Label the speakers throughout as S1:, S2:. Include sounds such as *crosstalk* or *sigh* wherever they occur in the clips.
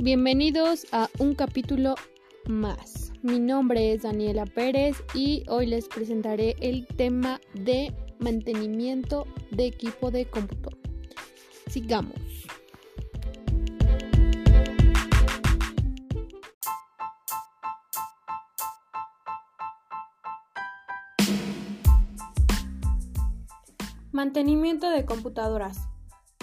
S1: Bienvenidos a un capítulo más. Mi nombre es Daniela Pérez y hoy les presentaré el tema de mantenimiento de equipo de cómputo. Sigamos. Mantenimiento de computadoras.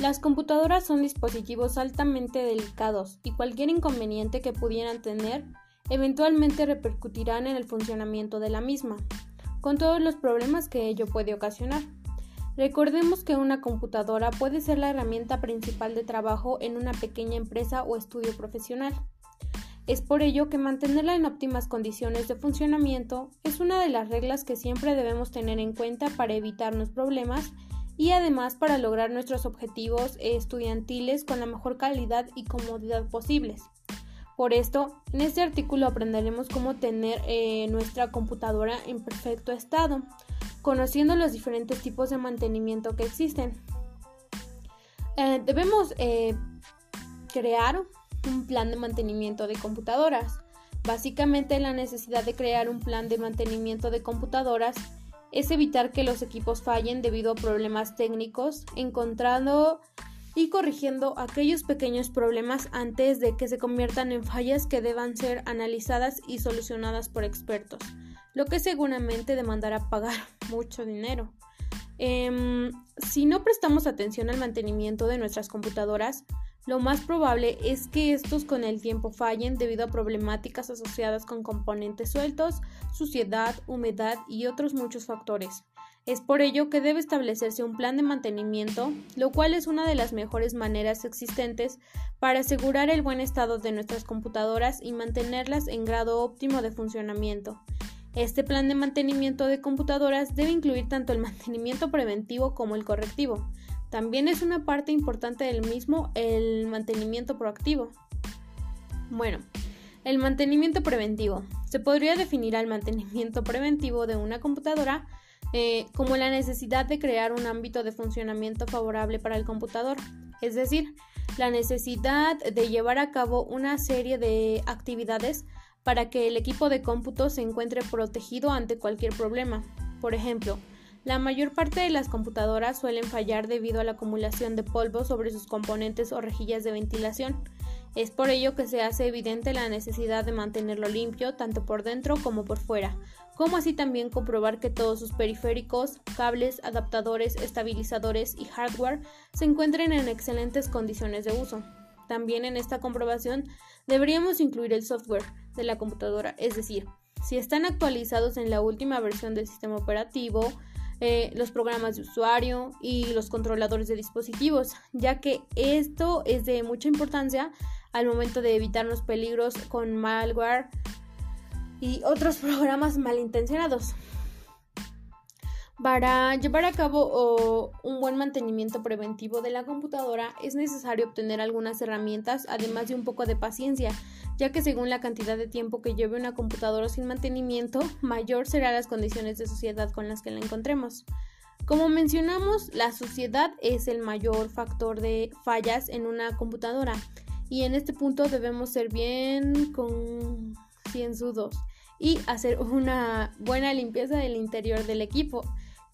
S1: Las computadoras son dispositivos altamente delicados y cualquier inconveniente que pudieran tener eventualmente repercutirán en el funcionamiento de la misma, con todos los problemas que ello puede ocasionar. Recordemos que una computadora puede ser la herramienta principal de trabajo en una pequeña empresa o estudio profesional. Es por ello que mantenerla en óptimas condiciones de funcionamiento es una de las reglas que siempre debemos tener en cuenta para evitarnos problemas y además para lograr nuestros objetivos estudiantiles con la mejor calidad y comodidad posibles. Por esto, en este artículo aprenderemos cómo tener eh, nuestra computadora en perfecto estado, conociendo los diferentes tipos de mantenimiento que existen. Eh, debemos eh, crear un plan de mantenimiento de computadoras. Básicamente la necesidad de crear un plan de mantenimiento de computadoras es evitar que los equipos fallen debido a problemas técnicos, encontrando y corrigiendo aquellos pequeños problemas antes de que se conviertan en fallas que deban ser analizadas y solucionadas por expertos, lo que seguramente demandará pagar *laughs* mucho dinero. Em, si no prestamos atención al mantenimiento de nuestras computadoras, lo más probable es que estos con el tiempo fallen debido a problemáticas asociadas con componentes sueltos, suciedad, humedad y otros muchos factores. Es por ello que debe establecerse un plan de mantenimiento, lo cual es una de las mejores maneras existentes para asegurar el buen estado de nuestras computadoras y mantenerlas en grado óptimo de funcionamiento. Este plan de mantenimiento de computadoras debe incluir tanto el mantenimiento preventivo como el correctivo, también es una parte importante del mismo el mantenimiento proactivo. Bueno, el mantenimiento preventivo. Se podría definir al mantenimiento preventivo de una computadora eh, como la necesidad de crear un ámbito de funcionamiento favorable para el computador, es decir, la necesidad de llevar a cabo una serie de actividades para que el equipo de cómputo se encuentre protegido ante cualquier problema. Por ejemplo, la mayor parte de las computadoras suelen fallar debido a la acumulación de polvo sobre sus componentes o rejillas de ventilación. Es por ello que se hace evidente la necesidad de mantenerlo limpio tanto por dentro como por fuera, como así también comprobar que todos sus periféricos, cables, adaptadores, estabilizadores y hardware se encuentren en excelentes condiciones de uso. También en esta comprobación deberíamos incluir el software de la computadora, es decir, si están actualizados en la última versión del sistema operativo, eh, los programas de usuario y los controladores de dispositivos, ya que esto es de mucha importancia al momento de evitar los peligros con malware y otros *laughs* programas malintencionados. Para llevar a cabo un buen mantenimiento preventivo de la computadora es necesario obtener algunas herramientas, además de un poco de paciencia, ya que según la cantidad de tiempo que lleve una computadora sin mantenimiento, mayor serán las condiciones de suciedad con las que la encontremos. Como mencionamos, la suciedad es el mayor factor de fallas en una computadora y en este punto debemos ser bien concienzudos y hacer una buena limpieza del interior del equipo,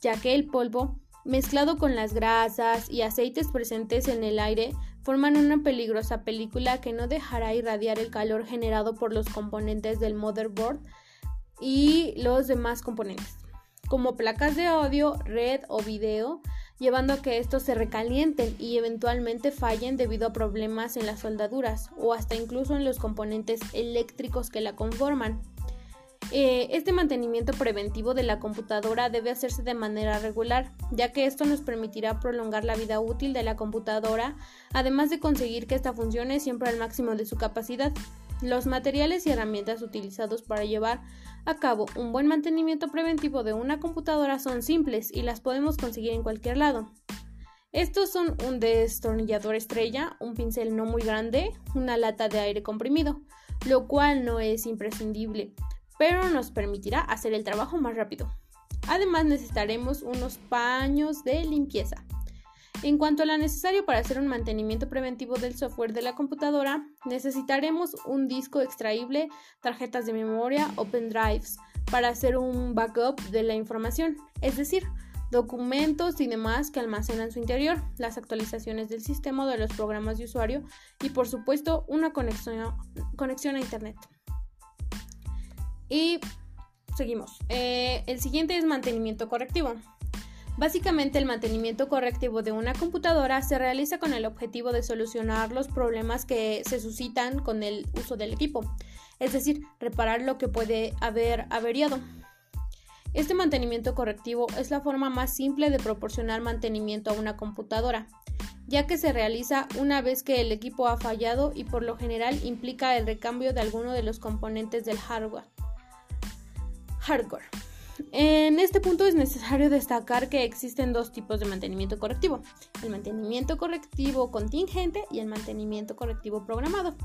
S1: ya que el polvo mezclado con las grasas y aceites presentes en el aire forman una peligrosa película que no dejará irradiar el calor generado por los componentes del motherboard y los demás componentes, como placas de audio, red o video, llevando a que estos se recalienten y eventualmente fallen debido a problemas en las soldaduras o hasta incluso en los componentes eléctricos que la conforman. Eh, este mantenimiento preventivo de la computadora debe hacerse de manera regular, ya que esto nos permitirá prolongar la vida útil de la computadora, además de conseguir que ésta funcione siempre al máximo de su capacidad. Los materiales y herramientas utilizados para llevar a cabo un buen mantenimiento preventivo de una computadora son simples y las podemos conseguir en cualquier lado. Estos son un destornillador estrella, un pincel no muy grande, una lata de aire comprimido, lo cual no es imprescindible, pero nos permitirá hacer el trabajo más rápido. Además necesitaremos unos paños de limpieza. En cuanto a lo necesario para hacer un mantenimiento preventivo del software de la computadora, necesitaremos un disco extraíble, tarjetas de memoria o pendrives para hacer un backup de la información, es decir, documentos y demás que almacenan su interior, las actualizaciones del sistema de los programas de usuario y por supuesto una conexión a Internet. Y seguimos. Eh, el siguiente es mantenimiento correctivo. Básicamente el mantenimiento correctivo de una computadora se realiza con el objetivo de solucionar los problemas que se suscitan con el uso del equipo, es decir, reparar lo que puede haber averiado. Este mantenimiento correctivo es la forma más simple de proporcionar mantenimiento a una computadora, ya que se realiza una vez que el equipo ha fallado y por lo general implica el recambio de alguno de los componentes del hardware. Hardware. En este punto es necesario destacar que existen dos tipos de mantenimiento correctivo, el mantenimiento correctivo contingente y el mantenimiento correctivo programado.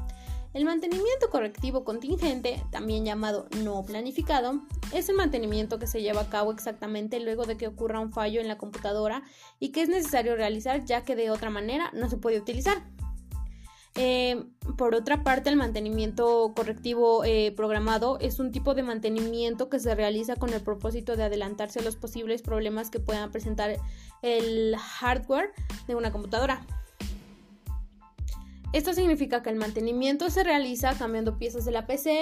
S1: El mantenimiento correctivo contingente, también llamado no planificado, es el mantenimiento que se lleva a cabo exactamente luego de que ocurra un fallo en la computadora y que es necesario realizar ya que de otra manera no se puede utilizar. Eh, por otra parte, el mantenimiento correctivo eh, programado es un tipo de mantenimiento que se realiza con el propósito de adelantarse a los posibles problemas que puedan presentar el hardware de una computadora. Esto significa que el mantenimiento se realiza cambiando piezas de la PC,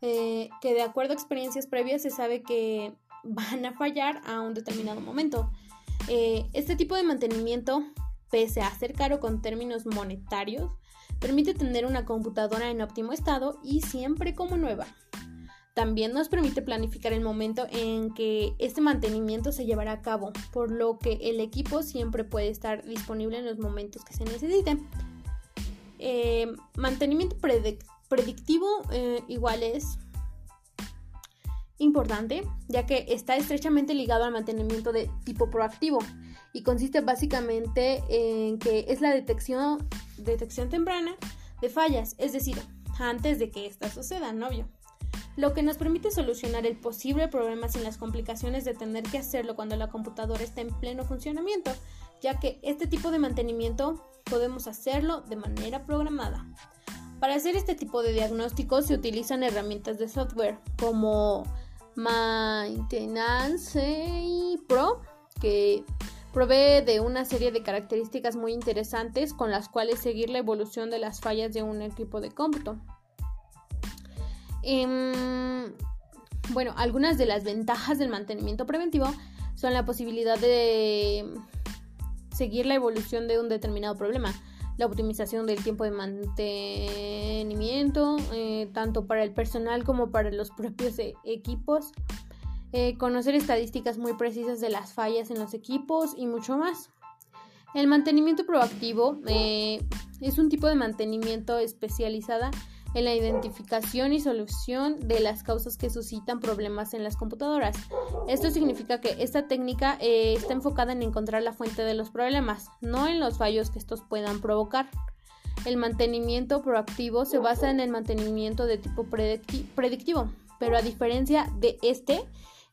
S1: eh, que de acuerdo a experiencias previas se sabe que van a fallar a un determinado momento. este tipo de mantenimiento, pese a ser caro con términos monetarios, Permite tener una computadora en óptimo estado y siempre como nueva. También nos permite planificar el momento en que este mantenimiento se llevará a cabo, por lo que el equipo siempre puede estar disponible en los momentos que se necesiten. Eh, mantenimiento predictivo eh, igual es importante, ya que está estrechamente ligado al mantenimiento de tipo proactivo y consiste básicamente en que es la detección, detección temprana de fallas, es decir, antes de que éstas sucedan, obvio. Lo que nos permite solucionar el posible problema sin las complicaciones de tener que hacerlo cuando la computadora está en pleno funcionamiento, ya que este tipo de mantenimiento podemos hacerlo de manera programada. Para hacer este tipo de diagnósticos se utilizan herramientas de software como Maintenance Pro, que Provee de una serie de características muy interesantes con las cuales seguir la evolución de las fallas de un equipo de cómputo. Em, bueno, algunas de las ventajas del mantenimiento preventivo son la posibilidad de seguir la evolución de un determinado problema, la optimización del tiempo de mantenimiento, eh, tanto para el personal como para los propios equipos, eh, conocer estadísticas muy precisas de las fallas en los equipos y mucho más. El mantenimiento proactivo eh, es un tipo de mantenimiento especializada en la identificación y solución de las causas que suscitan problemas en las computadoras. Esto significa que esta técnica eh, está enfocada en encontrar la fuente de los problemas, no en los fallos que estos puedan provocar. El mantenimiento proactivo se basa en el mantenimiento de tipo predictivo, pero a diferencia de este,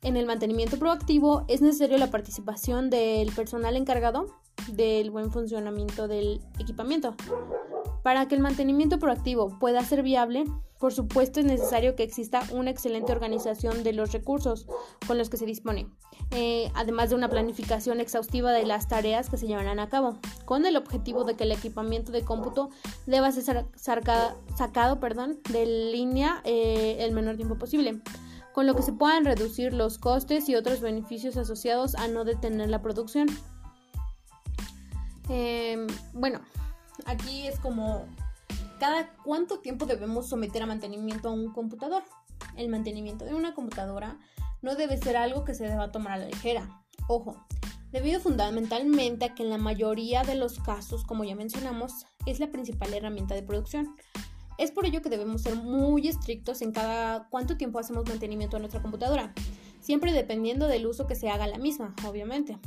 S1: en el mantenimiento proactivo es necesario la participación del personal encargado del buen funcionamiento del equipamiento. Para que el mantenimiento proactivo pueda ser viable, por supuesto es necesario que exista una excelente organización de los recursos con los que se dispone, eh, además de una planificación exhaustiva de las tareas que se llevarán a cabo, con el objetivo de que el equipamiento de cómputo deba ser sacado perdón, de línea eh, el menor tiempo posible con lo que se puedan reducir los costes y otros beneficios asociados a no detener la producción. Em, bueno, aquí es como cada cuánto tiempo debemos someter a mantenimiento a un computador. El mantenimiento de una computadora no debe ser algo que se deba tomar a la ligera. Ojo, debido fundamentalmente a que en la mayoría de los casos, como ya mencionamos, es la principal herramienta de producción. Es por ello que debemos ser muy estrictos en cada cuánto tiempo hacemos mantenimiento a nuestra computadora, siempre dependiendo del uso que se haga la misma, obviamente.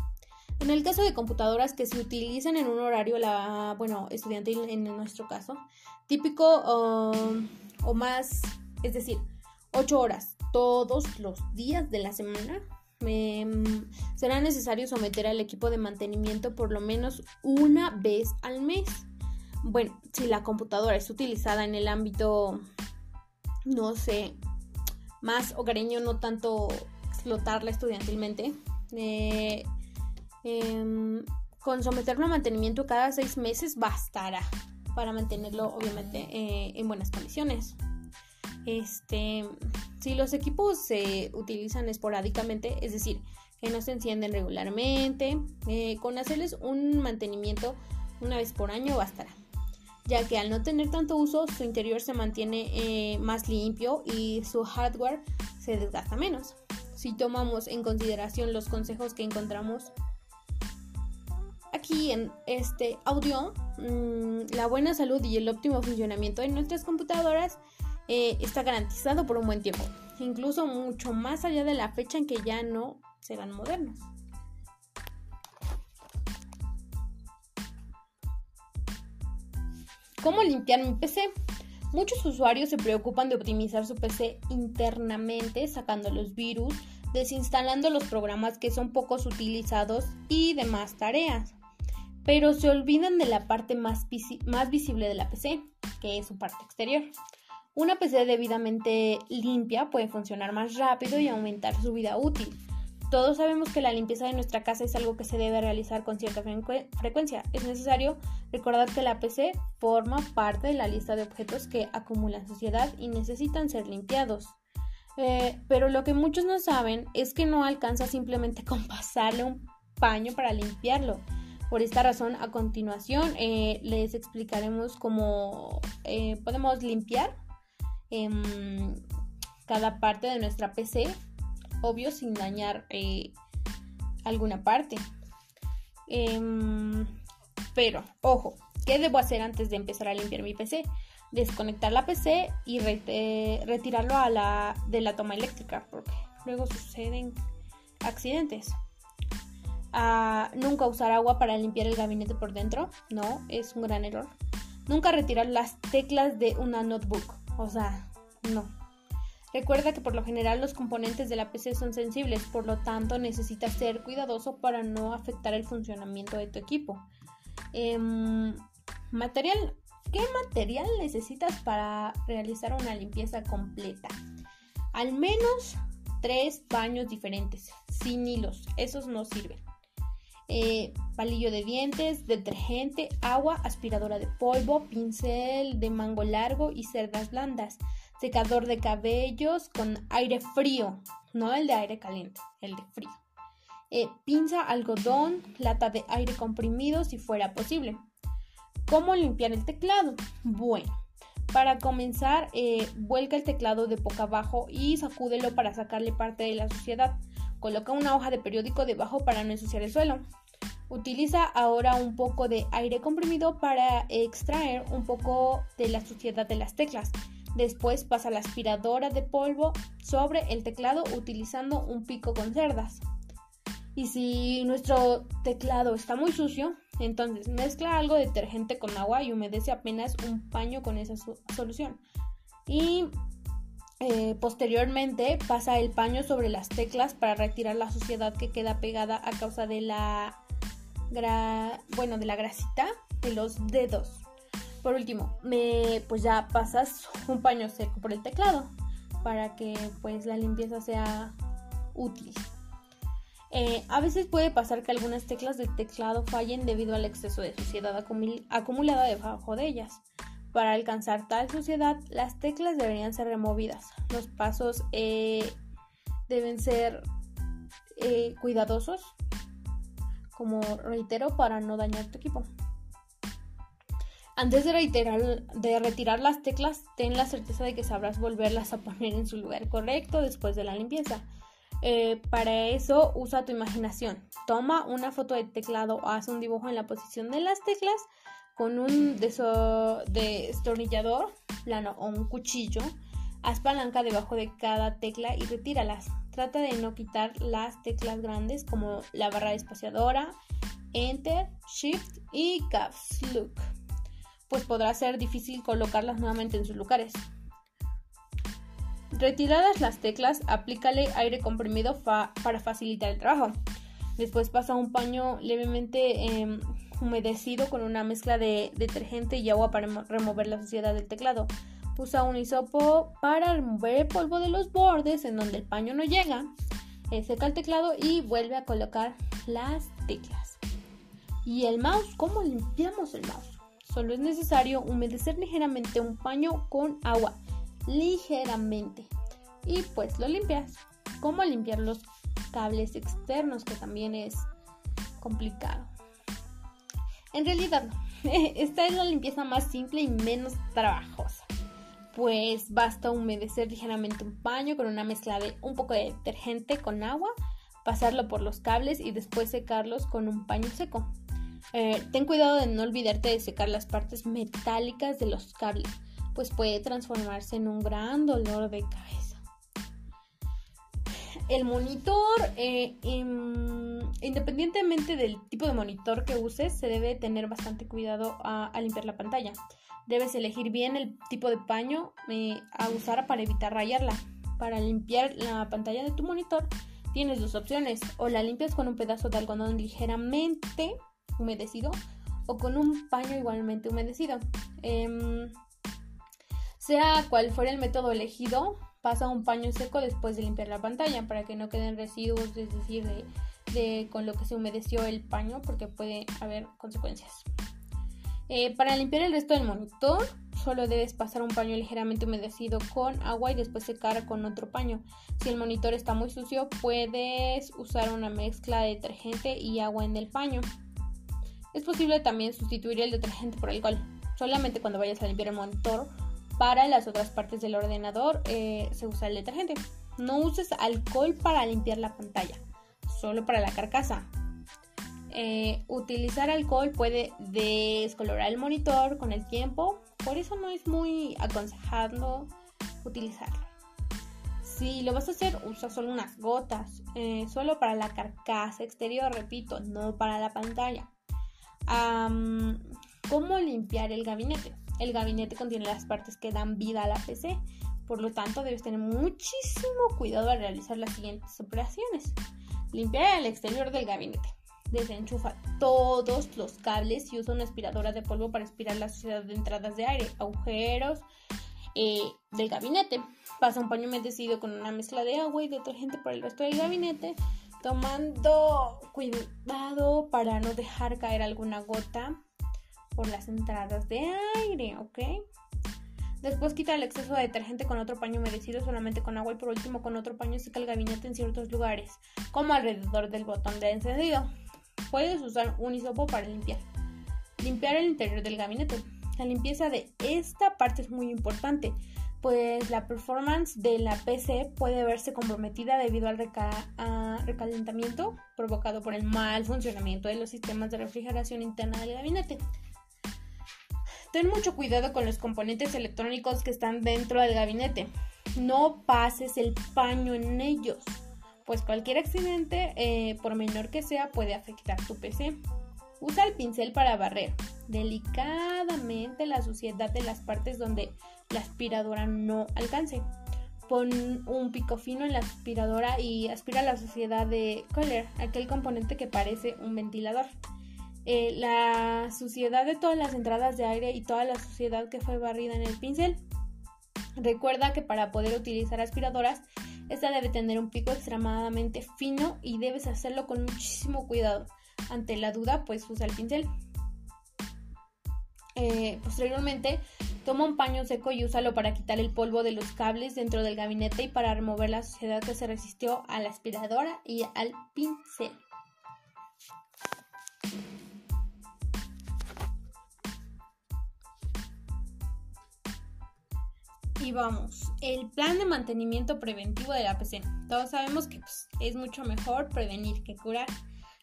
S1: En el caso de computadoras que se utilizan en un horario, la, bueno, estudiantil en nuestro caso, típico um, o más, es decir, 8 horas todos los días de la semana, em, será necesario someter al equipo de mantenimiento por lo menos una vez al mes. Bueno, si la computadora es utilizada en el ámbito, no sé, más hogareño, no tanto explotarla estudiantilmente, eh, em, con someterlo a mantenimiento cada seis meses bastará para mantenerlo obviamente eh, en buenas condiciones. Este, si los equipos se utilizan esporádicamente, es decir, que no se encienden regularmente, eh, con hacerles un mantenimiento una vez por año bastará, ya que al no tener tanto uso, su interior se mantiene eh, más limpio y su hardware se desgasta menos. Si tomamos en consideración los consejos que encontramos aquí en este audio, mm, la buena salud y el óptimo funcionamiento de nuestras computadoras eh, está garantizado por un buen tiempo, incluso mucho más allá de la fecha en que ya no serán modernos. ¿Cómo limpiar mi PC? Muchos usuarios se preocupan de optimizar su PC internamente, sacando los virus, desinstalando los programas que son pocos utilizados y demás tareas. Pero se olvidan de la parte más, más visible de la PC, que es su parte exterior. Una PC debidamente limpia puede funcionar más rápido y aumentar su vida útil. Todos sabemos que la limpieza de nuestra casa es algo que se debe realizar con cierta frecuencia. Es necesario recordar que la PC forma parte de la lista de objetos que acumulan suciedad y necesitan ser limpiados. Eh, pero lo que muchos no saben es que no alcanza simplemente *laughs* con pasarle un paño para limpiarlo. Por esta razón, a continuación eh, les explicaremos cómo eh, podemos limpiar Em, cada parte de nuestra PC, obvio sin dañar eh, alguna parte. Em, pero, ojo, ¿qué debo hacer antes de empezar a limpiar mi PC? Desconectar la PC y retirarlo a la, de la toma eléctrica, porque luego suceden accidentes. Ah, nunca usar agua para limpiar el gabinete por dentro, no, es un gran error. Nunca retirar las teclas de una notebook o sea, no. Recuerda que por lo general los componentes de la PC son sensibles, por lo tanto necesitas ser cuidadoso para no afectar el funcionamiento de tu equipo. Em, material. ¿Qué material necesitas para realizar una limpieza completa? Al menos tres baños diferentes, sin hilos. Esos no sirven. Eh, palillo de dientes, detergente, agua, aspiradora de polvo, pincel de mango largo y cerdas blandas, secador de cabellos con aire frío, no el de aire caliente, el de frío. Eh, pinza, algodón, lata de aire comprimido si fuera posible. ¿Cómo limpiar el teclado? Bueno, para comenzar, eh, vuelca el teclado de boca abajo y sacúdelo para sacarle parte de la suciedad. Coloca una hoja de periódico debajo para no ensuciar el suelo. Utiliza ahora un poco de aire comprimido para extraer un poco de la suciedad de las teclas. Después pasa la aspiradora de polvo sobre el teclado utilizando un pico con cerdas. Y si nuestro teclado está muy sucio, entonces mezcla algo de detergente con agua y humedece apenas un paño con esa solución. Y eh, posteriormente pasa el paño sobre las teclas para retirar la suciedad que queda pegada a causa de la bueno, de la grasita de los dedos. Por último, me, pues ya pasas un paño seco por el teclado para que pues la limpieza sea útil. Eh, a veces puede pasar que algunas teclas del teclado fallen debido al exceso de suciedad acumulada debajo de ellas. Para alcanzar tal suciedad, las teclas deberían ser removidas. Los pasos eh, deben ser eh, cuidadosos como reitero, para no dañar tu equipo. Antes de, retirar las teclas, ten la certeza de que sabrás volverlas a poner en su lugar correcto después de la limpieza. Eh, para eso usa tu imaginación. Toma una foto de teclado o haz un dibujo en la posición de las teclas con un destornillador plano o un cuchillo. Haz palanca debajo de cada tecla y retíralas. Trata de no quitar las teclas grandes como la barra espaciadora, Enter, Shift y Caps Look, pues podrá ser difícil colocarlas nuevamente en sus lugares. Retiradas las teclas, aplícale aire comprimido para facilitar el trabajo. Después pasa un paño levemente em, humedecido con una mezcla de detergente y agua para remover la suciedad del teclado. Usa un hisopo para remover el polvo de los bordes en donde el paño no llega. Eh, seca el teclado y vuelve a colocar las teclas. ¿Y el mouse? ¿Cómo limpiamos el mouse? Solo es necesario humedecer ligeramente un paño con agua. Ligeramente. Y pues lo limpias. ¿Cómo limpiar los cables externos? Que también es complicado. En realidad *laughs* Esta es la limpieza más simple y menos trabajosa. Pues basta humedecer ligeramente un paño con una mezcla de un poco de detergente con agua, pasarlo por los cables y después secarlos con un paño seco. Eh, ten cuidado de no olvidarte de secar las partes metálicas de los cables, pues puede transformarse en un gran dolor de cabeza. El monitor, eh, independientemente del tipo de monitor que uses, se debe tener bastante cuidado a, limpiar la pantalla. Debes elegir bien el tipo de paño eh, a usar para evitar rayarla. Para limpiar la pantalla de tu monitor, tienes dos opciones. O la limpias con un pedazo de algodón ligeramente humedecido o con un paño igualmente humedecido. Em, sea cual fuera el método elegido, pasa un paño seco después de limpiar la pantalla para que no queden residuos, es decir, de, con lo que se humedeció el paño, porque puede haber consecuencias. Eh, para limpiar el resto del monitor, solo debes pasar un paño ligeramente humedecido con agua y después secar con otro paño. Si el monitor está muy sucio, puedes usar una mezcla de detergente y agua en el paño. Es posible también sustituir el detergente por alcohol. Solamente cuando vayas a limpiar el monitor, para las otras partes del ordenador eh, se usa el detergente. No uses alcohol para limpiar la pantalla, solo para la carcasa. Eh, utilizar alcohol puede descolorar el monitor con el tiempo, por eso no es muy aconsejado utilizarlo. Si lo vas a hacer, usa solo unas gotas, eh, solo para la carcasa exterior, repito, no para la pantalla. ¿Cómo limpiar el gabinete? El gabinete contiene las partes que dan vida a la PC, por lo tanto debes tener muchísimo cuidado al realizar las siguientes operaciones. Limpiar el exterior del gabinete. Desenchufa todos los cables y usa una aspiradora de polvo para aspirar la suciedad de entradas de aire, agujeros eh, del gabinete. Pasa un paño humedecido con una mezcla de agua y detergente por el resto del gabinete tomando cuidado para no dejar caer alguna gota por las entradas de aire, ¿ok? Después quita el exceso de detergente con otro paño humedecido solamente con agua y por último con otro paño seca el gabinete en ciertos lugares, como alrededor del botón de encendido. Puedes usar un hisopo para limpiar. Limpiar el interior del gabinete. La limpieza de esta parte es muy importante pues la performance de la PC puede verse comprometida debido al recalentamiento provocado por el mal funcionamiento de los sistemas de refrigeración interna del gabinete. Ten mucho cuidado con los componentes electrónicos que están dentro del gabinete. No pases el paño en ellos, pues cualquier accidente, eh, por menor que sea, puede afectar tu PC. Usa el pincel para barrer delicadamente la suciedad de las partes donde la aspiradora no alcance. Pon un pico fino en la aspiradora y aspira la suciedad de Color, aquel componente que parece un ventilador. Eh, la suciedad de todas las entradas de aire y toda la suciedad que fue barrida en el pincel. Recuerda que para poder utilizar aspiradoras, esta debe tener un pico extremadamente fino y debes hacerlo con muchísimo cuidado. Ante la duda, pues usa el pincel. Eh, posteriormente, toma un paño seco y úsalo para quitar el polvo de los cables dentro del gabinete y para remover la suciedad que se resistió a la aspiradora y al pincel. Y vamos, el plan de mantenimiento preventivo de la PC. Todos sabemos que pues, es mucho mejor prevenir que curar.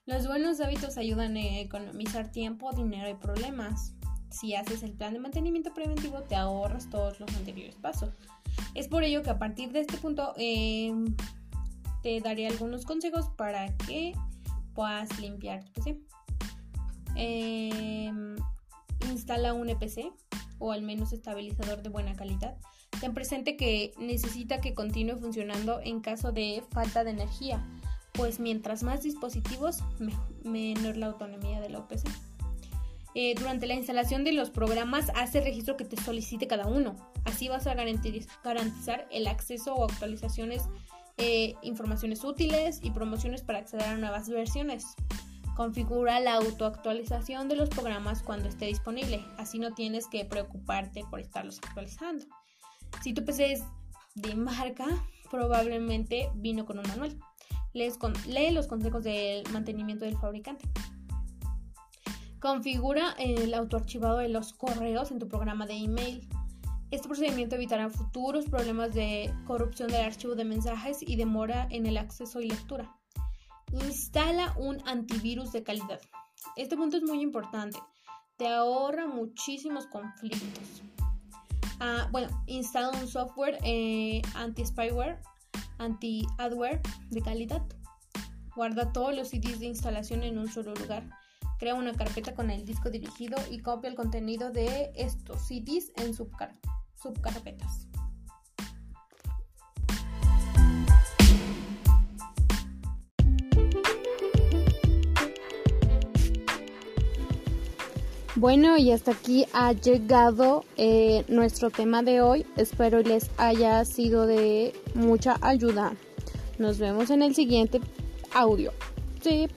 S1: Los buenos hábitos ayudan a economizar tiempo, dinero y problemas. Si haces el plan de mantenimiento preventivo, te ahorras todos los anteriores pasos. Es por ello que a partir de este punto em, te daré algunos consejos para que puedas limpiar tu PC. Em, instala un EPC o al menos estabilizador de buena calidad. Ten presente que necesita que continúe funcionando en caso de falta de energía, pues mientras más dispositivos, menor la autonomía de la OPC. Eh, durante la instalación de los programas, hace el registro que te solicite cada uno. Así vas a garantizar el acceso o actualizaciones, eh, informaciones útiles y promociones para acceder a nuevas versiones. Configura la autoactualización de los programas cuando esté disponible. Así no tienes que preocuparte por estarlos actualizando. Si tu PC es de marca, probablemente vino con un manual. lee los consejos del mantenimiento del fabricante. Configura el autoarchivado de los correos en tu programa de email. Este procedimiento evitará futuros problemas de corrupción del archivo de mensajes y demora en el acceso y lectura. Instala un antivirus de calidad. Este punto es muy importante. Te ahorra muchísimos conflictos. Ah, bueno, instala un software eh, anti-spyware, anti-adware de calidad. Guarda todos los CDs de instalación en un solo lugar. Crea una carpeta con el disco dirigido y copia el contenido de estos CDs en subcarpetas. Bueno, y hasta aquí ha llegado eh, nuestro tema de hoy. Espero les haya sido de mucha ayuda. Nos vemos en el siguiente audio. Sí.